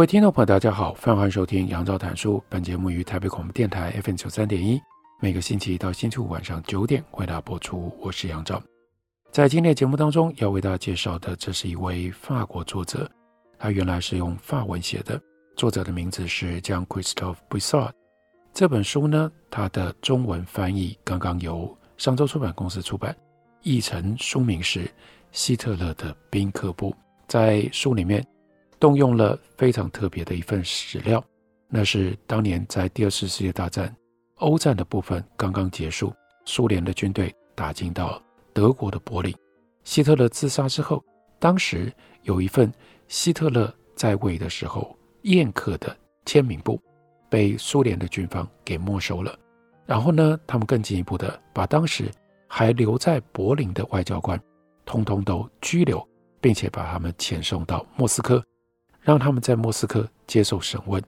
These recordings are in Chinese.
各位听众朋友，大家好，欢迎收听杨照谈书。本节目于台北广播电台 FM 九三点一，每个星期一到星期五晚上九点为大家播出。我是杨照。在今天的节目当中，要为大家介绍的，这是一位法国作者，他原来是用法文写的，作者的名字是 Jean-Christophe Brissot。这本书呢，它的中文翻译刚刚由商周出版公司出版，译成书名是《希特勒的宾客部》。在书里面。动用了非常特别的一份史料，那是当年在第二次世界大战欧战的部分刚刚结束，苏联的军队打进到德国的柏林，希特勒自杀之后，当时有一份希特勒在位的时候宴客的签名簿，被苏联的军方给没收了。然后呢，他们更进一步的把当时还留在柏林的外交官，通通都拘留，并且把他们遣送到莫斯科。让他们在莫斯科接受审问，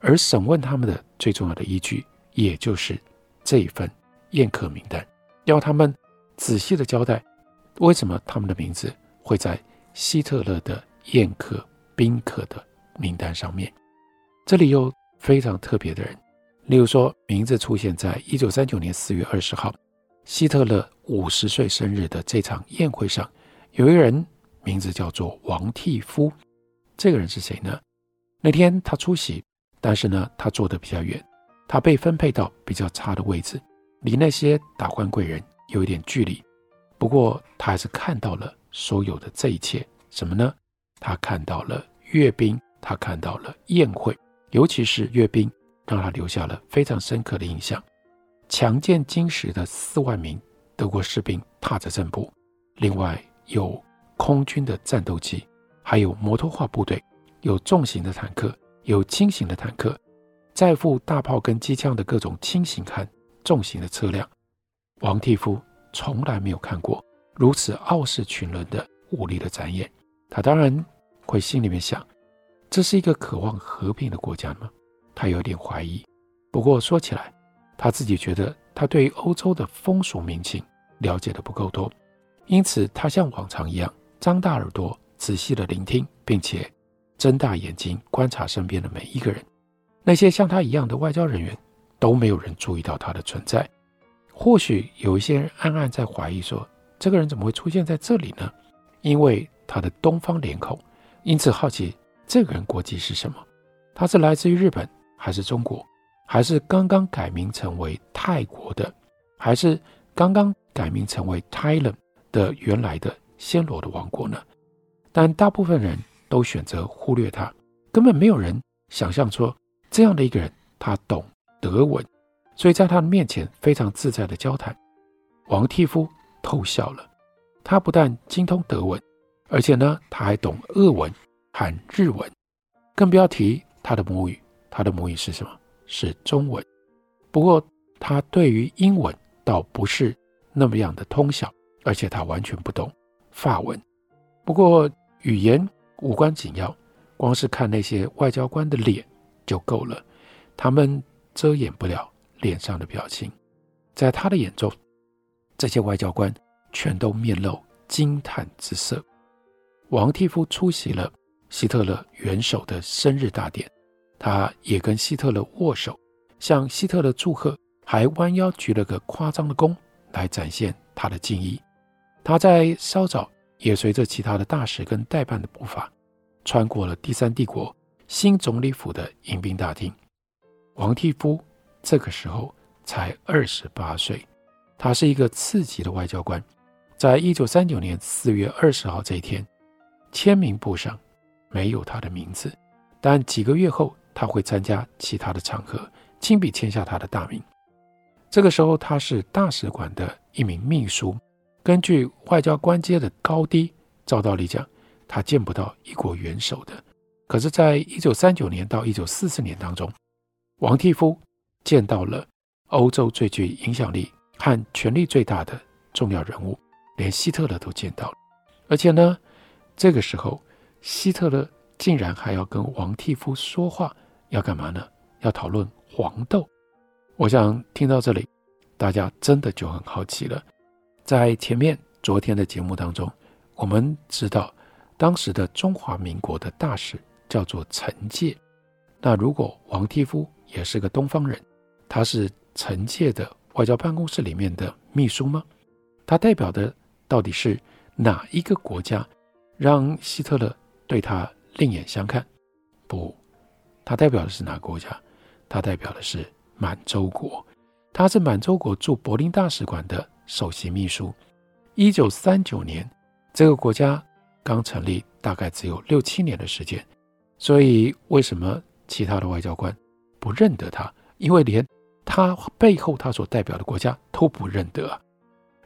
而审问他们的最重要的依据，也就是这一份宴客名单，要他们仔细的交代为什么他们的名字会在希特勒的宴客宾客的名单上面。这里有非常特别的人，例如说，名字出现在一九三九年四月二十号，希特勒五十岁生日的这场宴会上，有一个人名字叫做王替夫。这个人是谁呢？那天他出席，但是呢，他坐得比较远，他被分配到比较差的位置，离那些达官贵人有一点距离。不过他还是看到了所有的这一切，什么呢？他看到了阅兵，他看到了宴会，尤其是阅兵，让他留下了非常深刻的印象。强健精实的四万名德国士兵踏着正步，另外有空军的战斗机。还有摩托化部队，有重型的坦克，有轻型的坦克，载负大炮跟机枪的各种轻型和重型的车辆。王替夫从来没有看过如此傲视群伦的武力的展演，他当然会心里面想：这是一个渴望和平的国家吗？他有点怀疑。不过说起来，他自己觉得他对欧洲的风俗民情了解的不够多，因此他像往常一样张大耳朵。仔细的聆听，并且睁大眼睛观察身边的每一个人。那些像他一样的外交人员都没有人注意到他的存在。或许有一些人暗暗在怀疑说：这个人怎么会出现在这里呢？因为他的东方脸孔，因此好奇这个人国籍是什么？他是来自于日本，还是中国，还是刚刚改名成为泰国的，还是刚刚改名成为 Thailand 的原来的暹罗的王国呢？但大部分人都选择忽略他，根本没有人想象说这样的一个人，他懂德文，所以在他的面前非常自在的交谈。王替夫偷笑了，他不但精通德文，而且呢，他还懂俄文和日文，更不要提他的母语。他的母语是什么？是中文。不过他对于英文倒不是那么样的通晓，而且他完全不懂法文。不过。语言无关紧要，光是看那些外交官的脸就够了。他们遮掩不了脸上的表情，在他的眼中，这些外交官全都面露惊叹之色。王替夫出席了希特勒元首的生日大典，他也跟希特勒握手，向希特勒祝贺，还弯腰鞠了个夸张的躬来展现他的敬意。他在稍早。也随着其他的大使跟代办的步伐，穿过了第三帝国新总理府的迎宾大厅。王替夫这个时候才二十八岁，他是一个次级的外交官。在一九三九年四月二十号这一天，签名簿上没有他的名字，但几个月后他会参加其他的场合，亲笔签下他的大名。这个时候，他是大使馆的一名秘书。根据外交官阶的高低，照道理讲，他见不到一国元首的。可是，在一九三九年到一九四四年当中，王替夫见到了欧洲最具影响力和权力最大的重要人物，连希特勒都见到了。而且呢，这个时候，希特勒竟然还要跟王替夫说话，要干嘛呢？要讨论黄豆。我想听到这里，大家真的就很好奇了。在前面昨天的节目当中，我们知道当时的中华民国的大使叫做陈介。那如果王替夫也是个东方人，他是陈介的外交办公室里面的秘书吗？他代表的到底是哪一个国家，让希特勒对他另眼相看？不，他代表的是哪个国家？他代表的是满洲国。他是满洲国驻柏林大使馆的首席秘书。一九三九年，这个国家刚成立，大概只有六七年的时间，所以为什么？其他的外交官不认得他，因为连他背后他所代表的国家都不认得。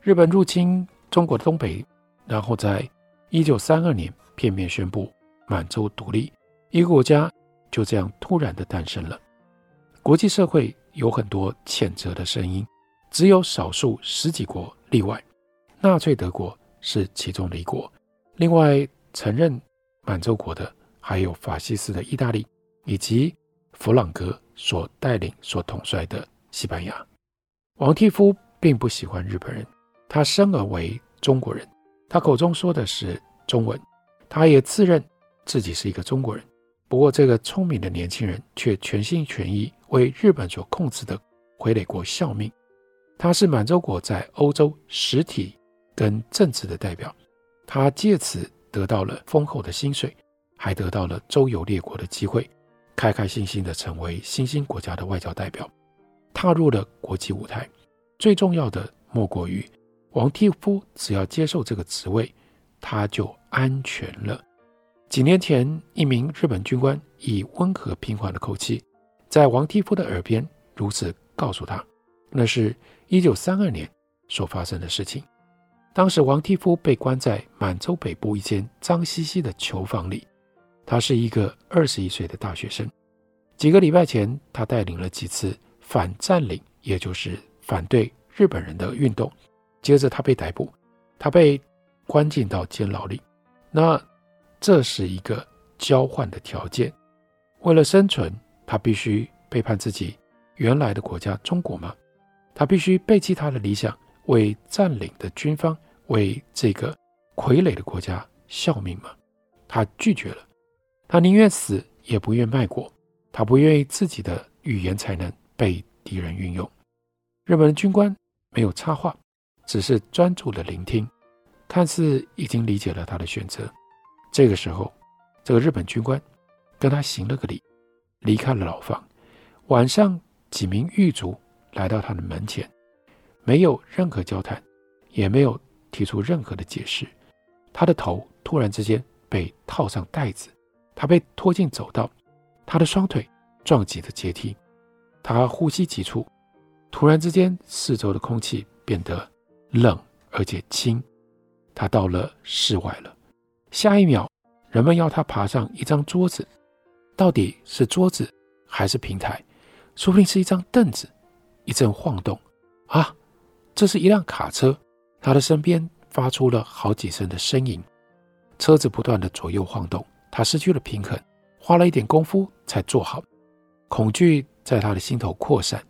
日本入侵中国的东北，然后在一九三二年片面宣布满洲独立，一个国家就这样突然的诞生了。国际社会有很多谴责的声音，只有少数十几国例外，纳粹德国是其中的一国，另外承认满洲国的还有法西斯的意大利。以及弗朗哥所带领、所统帅的西班牙，王替夫并不喜欢日本人。他生而为中国人，他口中说的是中文，他也自认自己是一个中国人。不过，这个聪明的年轻人却全心全意为日本所控制的傀儡国效命。他是满洲国在欧洲实体跟政治的代表，他借此得到了丰厚的薪水，还得到了周游列国的机会。开开心心地成为新兴国家的外交代表，踏入了国际舞台。最重要的莫过于王替夫，只要接受这个职位，他就安全了。几年前，一名日本军官以温和平缓的口气，在王替夫的耳边如此告诉他：“那是一九三二年所发生的事情。当时，王替夫被关在满洲北部一间脏兮兮的囚房里。”他是一个二十一岁的大学生。几个礼拜前，他带领了几次反占领，也就是反对日本人的运动。接着，他被逮捕，他被关进到监牢里。那这是一个交换的条件。为了生存，他必须背叛自己原来的国家中国吗？他必须背弃他的理想，为占领的军方，为这个傀儡的国家效命吗？他拒绝了。他宁愿死，也不愿卖国。他不愿意自己的语言才能被敌人运用。日本的军官没有插话，只是专注的聆听，看似已经理解了他的选择。这个时候，这个日本军官跟他行了个礼，离开了牢房。晚上，几名狱卒来到他的门前，没有任何交谈，也没有提出任何的解释。他的头突然之间被套上带子。他被拖进走道，他的双腿撞击着阶梯，他呼吸急促。突然之间，四周的空气变得冷而且轻。他到了室外了。下一秒，人们要他爬上一张桌子，到底是桌子还是平台？说不定是一张凳子。一阵晃动，啊，这是一辆卡车。他的身边发出了好几声的呻吟，车子不断的左右晃动。他失去了平衡，花了一点功夫才坐好。恐惧在他的心头扩散。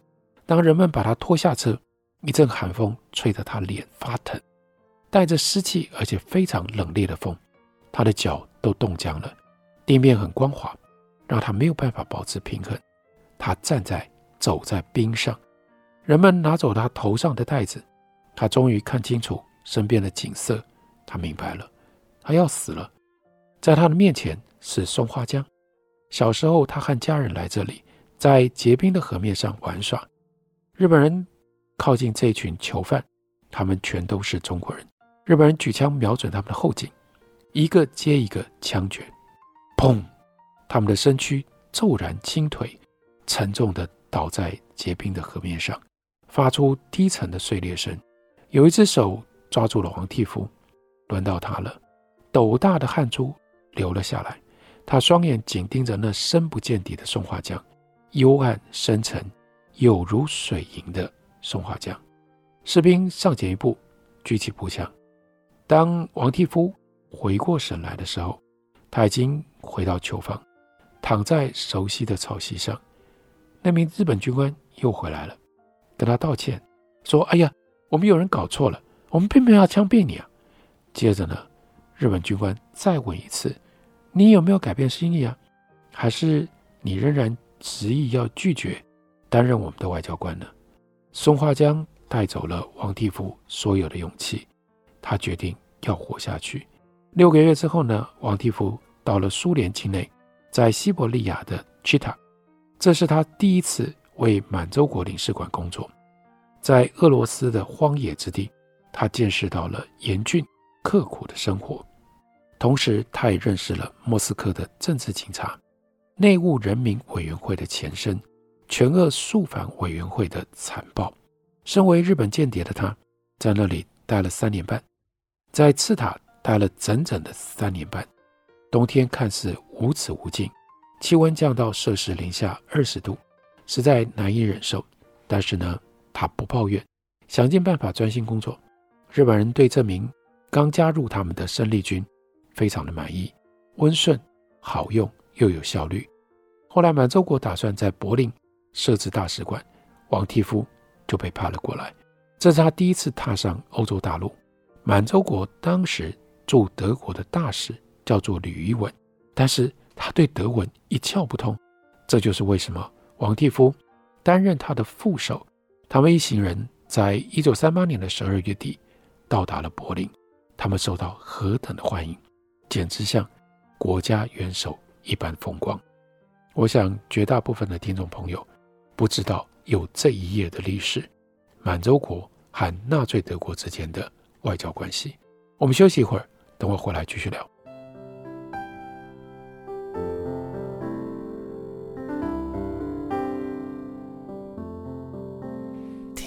当人们把他拖下车，一阵寒风吹得他脸发疼，带着湿气而且非常冷冽的风，他的脚都冻僵了。地面很光滑，让他没有办法保持平衡。他站在走在冰上。人们拿走他头上的带子，他终于看清楚身边的景色。他明白了，他要死了。在他的面前是松花江。小时候，他和家人来这里，在结冰的河面上玩耍。日本人靠近这群囚犯，他们全都是中国人。日本人举枪瞄准他们的后颈，一个接一个枪决，砰！他们的身躯骤然倾颓，沉重地倒在结冰的河面上，发出低沉的碎裂声。有一只手抓住了王替夫，轮到他了。斗大的汗珠流了下来。他双眼紧盯着那深不见底的松花江，幽暗深沉，有如水银的松花江。士兵上前一步，举起步枪。当王替夫回过神来的时候，他已经回到囚房，躺在熟悉的草席上。那名日本军官又回来了，跟他道歉，说：“哎呀，我们有人搞错了，我们并没有要枪毙你啊。”接着呢，日本军官再问一次。你有没有改变心意啊？还是你仍然执意要拒绝担任我们的外交官呢？松花江带走了王地夫所有的勇气，他决定要活下去。六个月之后呢，王地夫到了苏联境内，在西伯利亚的契塔这是他第一次为满洲国领事馆工作。在俄罗斯的荒野之地，他见识到了严峻刻苦的生活。同时，他也认识了莫斯科的政治警察、内务人民委员会的前身——全俄肃反委员会的残暴。身为日本间谍的他，在那里待了三年半，在赤塔待了整整的三年半。冬天看似无止无尽，气温降到摄氏零下二十度，实在难以忍受。但是呢，他不抱怨，想尽办法专心工作。日本人对这名刚加入他们的生力军。非常的满意，温顺、好用又有效率。后来满洲国打算在柏林设置大使馆，王替夫就被派了过来。这是他第一次踏上欧洲大陆。满洲国当时驻德国的大使叫做吕一文，但是他对德文一窍不通。这就是为什么王蒂夫担任他的副手。他们一行人在一九三八年的十二月底到达了柏林，他们受到何等的欢迎！简直像国家元首一般风光。我想绝大部分的听众朋友不知道有这一页的历史，满洲国和纳粹德国之间的外交关系。我们休息一会儿，等我回来继续聊。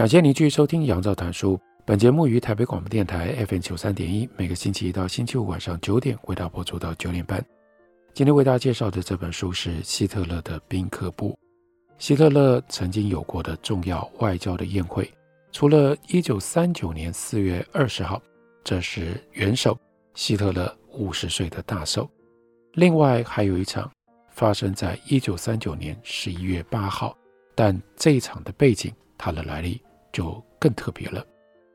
感谢您继续收听杨照谈书。本节目于台北广播电台 FM 九三点一，每个星期一到星期五晚上九点为大家播出到九点半。今天为大家介绍的这本书是希特勒的宾客簿。希特勒曾经有过的重要外交的宴会，除了一九三九年四月二十号，这是元首希特勒五十岁的大寿，另外还有一场发生在一九三九年十一月八号，但这一场的背景，它的来历。就更特别了。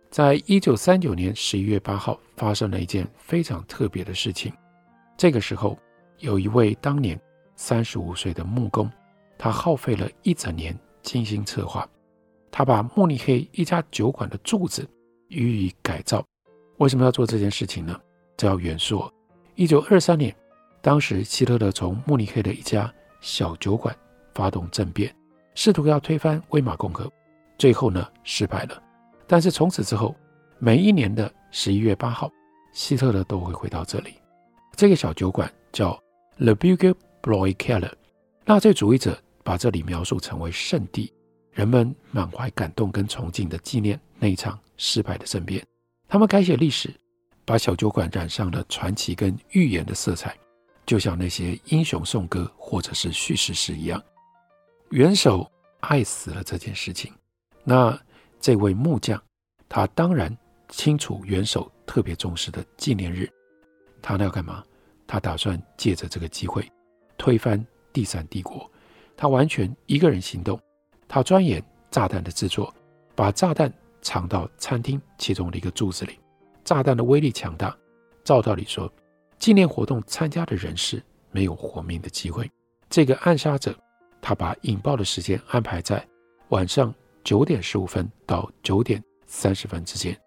在一九三九年十一月八号，发生了一件非常特别的事情。这个时候，有一位当年三十五岁的木工，他耗费了一整年精心策划，他把慕尼黑一家酒馆的柱子予以改造。为什么要做这件事情呢？这要远溯一九二三年，当时希特勒从慕尼黑的一家小酒馆发动政变，试图要推翻威玛共和。最后呢，失败了。但是从此之后，每一年的十一月八号，希特勒都会回到这里。这个小酒馆叫 Le Bürgerbräukeller。纳粹主义者把这里描述成为圣地，人们满怀感动跟崇敬的纪念那一场失败的政变。他们改写历史，把小酒馆染上了传奇跟预言的色彩，就像那些英雄颂歌或者是叙事诗一样。元首爱死了这件事情。那这位木匠，他当然清楚元首特别重视的纪念日，他那要干嘛？他打算借着这个机会推翻第三帝国。他完全一个人行动，他钻研炸弹的制作，把炸弹藏到餐厅其中的一个柱子里。炸弹的威力强大，照道理说，纪念活动参加的人士没有活命的机会。这个暗杀者，他把引爆的时间安排在晚上九点十五分到九点三十分之间。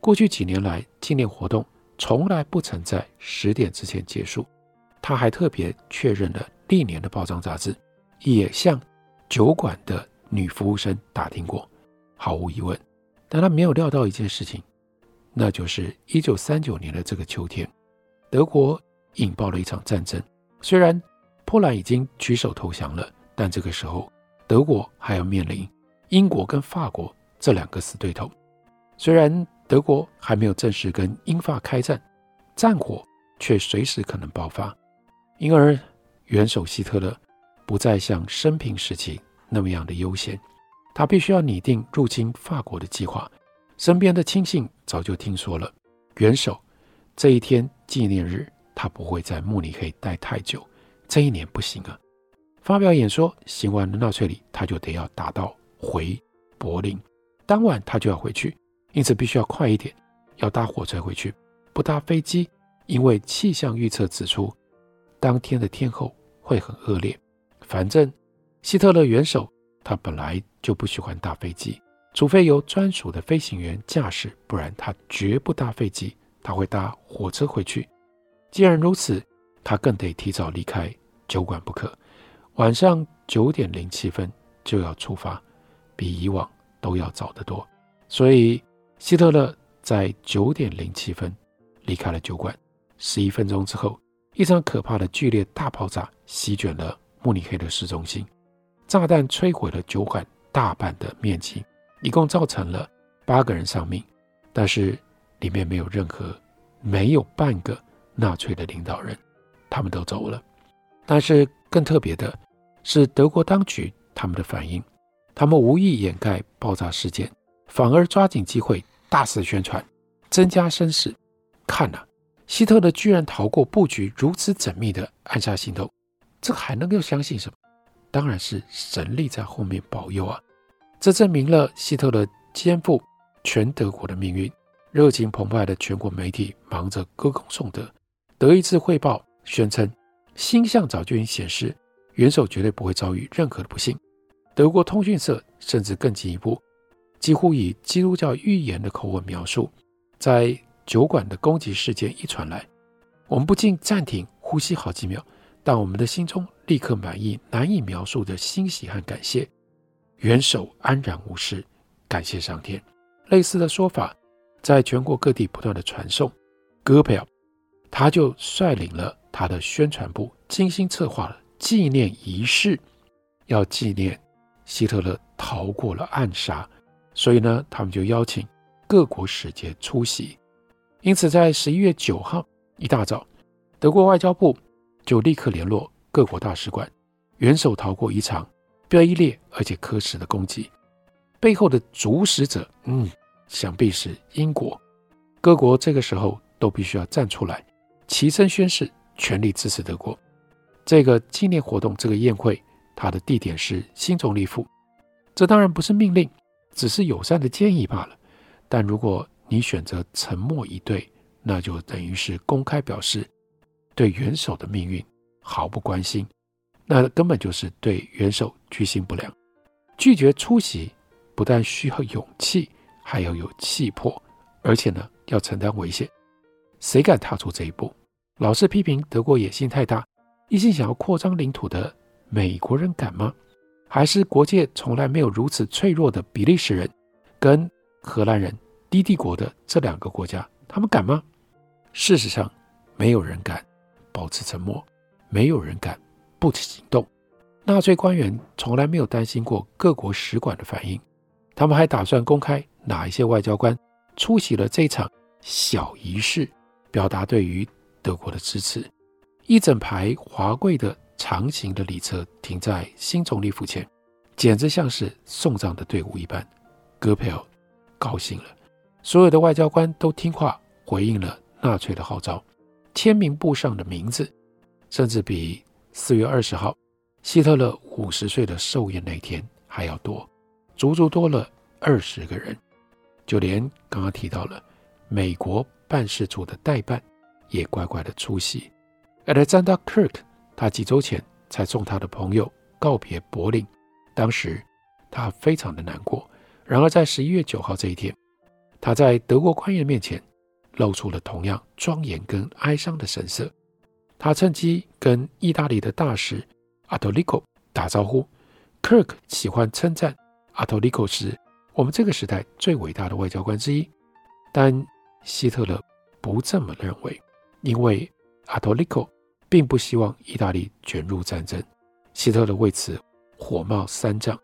过去几年来，纪念活动从来不曾在十点之前结束。他还特别确认了历年的报章杂志，也向酒馆的女服务生打听过。毫无疑问，但他没有料到一件事情，那就是一九三九年的这个秋天，德国引爆了一场战争。虽然波兰已经举手投降了，但这个时候德国还要面临英国跟法国这两个死对头。虽然德国还没有正式跟英法开战，战火却随时可能爆发。因而，元首希特勒不再像生平时期那么样的悠闲。他必须要拟定入侵法国的计划，身边的亲信早就听说了。元首这一天纪念日，他不会在慕尼黑待太久，这一年不行啊！发表演说，行完了纳粹礼，他就得要打道回柏林。当晚他就要回去，因此必须要快一点，要搭火车回去，不搭飞机，因为气象预测指出，当天的天候会很恶劣。反正希特勒元首。他本来就不喜欢搭飞机，除非由专属的飞行员驾驶，不然他绝不搭飞机。他会搭火车回去。既然如此，他更得提早离开酒馆不可。晚上九点零七分就要出发，比以往都要早得多。所以，希特勒在九点零七分离开了酒馆。十一分钟之后，一场可怕的剧烈大爆炸席卷了慕尼黑的市中心。炸弹摧毁了酒馆大半的面积，一共造成了八个人丧命，但是里面没有任何、没有半个纳粹的领导人，他们都走了。但是更特别的是，德国当局他们的反应，他们无意掩盖爆炸事件，反而抓紧机会大肆宣传，增加声势。看呐、希特勒居然逃过布局如此缜密的暗杀行动，这还能够相信什么？当然是神力在后面保佑啊！这证明了希特勒肩负全德国的命运。热情澎湃的全国媒体忙着歌功颂德。德意志汇报宣称，星象早就已显示元首绝对不会遭遇任何的不幸。德国通讯社甚至更进一步，几乎以基督教预言的口吻描述，在酒馆的攻击事件一传来，我们不禁暂停呼吸好几秒。但我们的心中立刻满意难以描述的欣喜和感谢，元首安然无事，感谢上天。类似的说法在全国各地不断的传颂。戈培尔他就率领了他的宣传部，精心策划了纪念仪式，要纪念希特勒逃过了暗杀。所以呢，他们就邀请各国使节出席。因此，在十一月九号一大早，德国外交部。就立刻联络各国大使馆，元首逃过一场卑劣而且可耻的攻击，背后的主使者，嗯，想必是英国。各国这个时候都必须要站出来，齐声宣誓，全力支持德国。这个纪念活动，这个宴会，它的地点是新总理府。这当然不是命令，只是友善的建议罢了。但如果你选择沉默以对，那就等于是公开表示。对元首的命运毫不关心，那根本就是对元首居心不良。拒绝出席不但需要勇气，还要有气魄，而且呢要承担危险。谁敢踏出这一步？老是批评德国野心太大，一心想要扩张领土的美国人敢吗？还是国界从来没有如此脆弱的比利时人跟荷兰人低帝国的这两个国家，他们敢吗？事实上，没有人敢。保持沉默，没有人敢不行动。纳粹官员从来没有担心过各国使馆的反应，他们还打算公开哪一些外交官出席了这场小仪式，表达对于德国的支持。一整排华贵的长形的礼车停在新总理府前，简直像是送葬的队伍一般。戈培尔高兴了，所有的外交官都听话回应了纳粹的号召。签名簿上的名字，甚至比四月二十号希特勒五十岁的寿宴那天还要多，足足多了二十个人。就连刚刚提到了美国办事处的代办也乖乖的出席。Alexander Kirk，他几周前才送他的朋友告别柏林。当时他非常的难过。然而在十一月九号这一天，他在德国官员面前露出了同样庄严跟哀伤的神色。他趁机跟意大利的大使阿托利科打招呼。Kirk 喜欢称赞阿托利科是我们这个时代最伟大的外交官之一，但希特勒不这么认为，因为阿托利科并不希望意大利卷入战争。希特勒为此火冒三丈。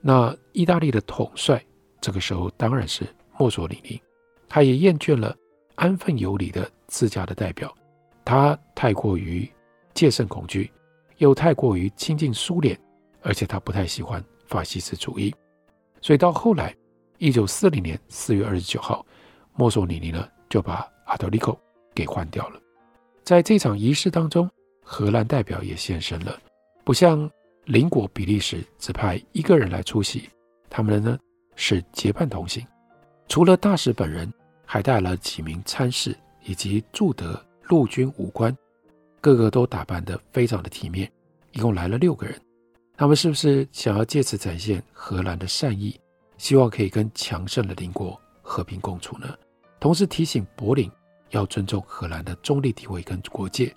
那意大利的统帅这个时候当然是墨索里尼，他也厌倦了安分有礼的自家的代表，他太过于戒慎恐惧，又太过于亲近苏联，而且他不太喜欢法西斯主义，所以到后来，一九四零年四月二十九号，墨索里尼呢就把阿德利科给换掉了。在这场仪式当中，荷兰代表也现身了，不像邻国比利时只派一个人来出席，他们的呢是结伴同行，除了大使本人，还带了几名参事以及驻德陆军武官，个个都打扮得非常的体面，一共来了六个人。他们是不是想要借此展现荷兰的善意，希望可以跟强盛的邻国和平共处呢？同时提醒柏林要尊重荷兰的中立地位跟国界。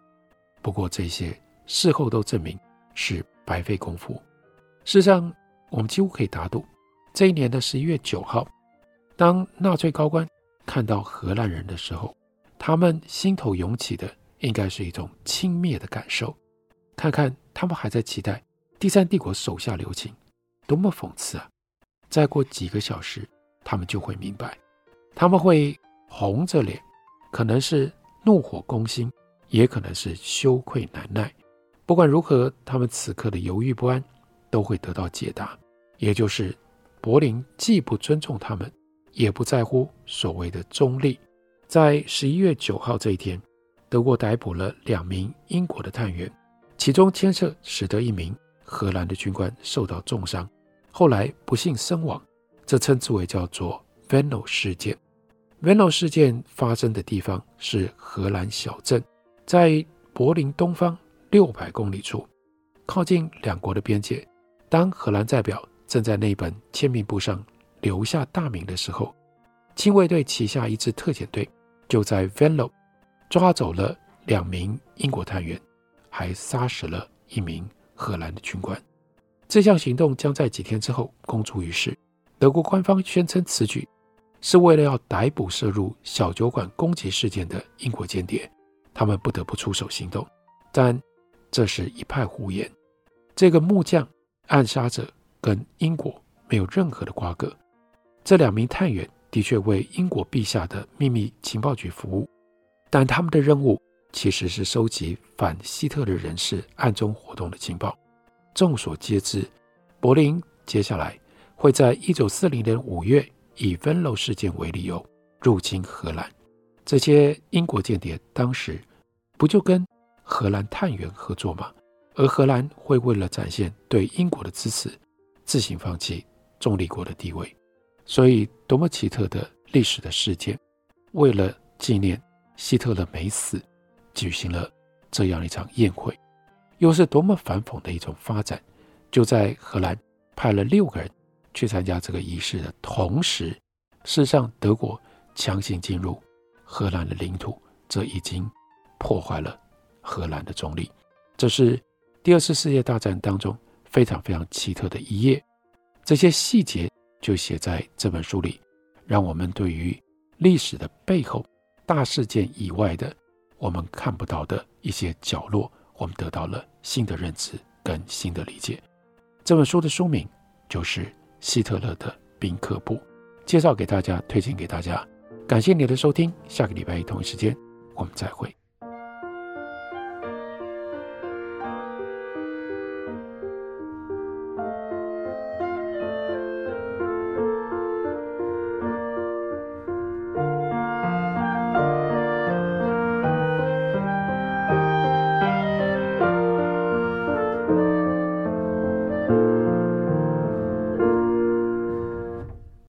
不过这些事后都证明是白费功夫。事实上，我们几乎可以打赌，这一年的十一月九号，当纳粹高官看到荷兰人的时候，他们心头涌起的应该是一种轻蔑的感受。看看他们还在期待。第三帝国手下留情，多么讽刺啊！再过几个小时，他们就会明白，他们会红着脸，可能是怒火攻心，也可能是羞愧难耐。不管如何，他们此刻的犹豫不安都会得到解答，也就是柏林既不尊重他们，也不在乎所谓的中立。在十一月九号这一天，德国逮捕了两名英国的探员，其中牵涉使得一名。荷兰的军官受到重伤，后来不幸身亡，这称之为叫做 Venlo 事件。Venlo 事件发生的地方是荷兰小镇，在柏林东方六百公里处，靠近两国的边界。当荷兰代表正在那本签名簿上留下大名的时候，亲卫队旗下一支特遣队就在 Venlo 抓走了两名英国探员，还杀死了一名。荷兰的军官，这项行动将在几天之后公诸于世。德国官方宣称此举是为了要逮捕涉入小酒馆攻击事件的英国间谍，他们不得不出手行动。但这是一派胡言。这个木匠暗杀者跟英国没有任何的瓜葛。这两名探员的确为英国陛下的秘密情报局服务，但他们的任务。其实是收集反希特勒人士暗中活动的情报。众所皆知，柏林接下来会在一九四零年五月以分漏事件为理由入侵荷兰。这些英国间谍当时不就跟荷兰探员合作吗？而荷兰会为了展现对英国的支持，自行放弃中立国的地位。所以，多么奇特的历史的事件，为了纪念希特勒没死。举行了这样一场宴会，又是多么反讽的一种发展！就在荷兰派了六个人去参加这个仪式的同时，事实上德国强行进入荷兰的领土，这已经破坏了荷兰的中立。这是第二次世界大战当中非常非常奇特的一页。这些细节就写在这本书里，让我们对于历史的背后大事件以外的。我们看不到的一些角落，我们得到了新的认知跟新的理解。这本书的书名就是《希特勒的宾客簿》，介绍给大家，推荐给大家。感谢你的收听，下个礼拜一同一时间我们再会。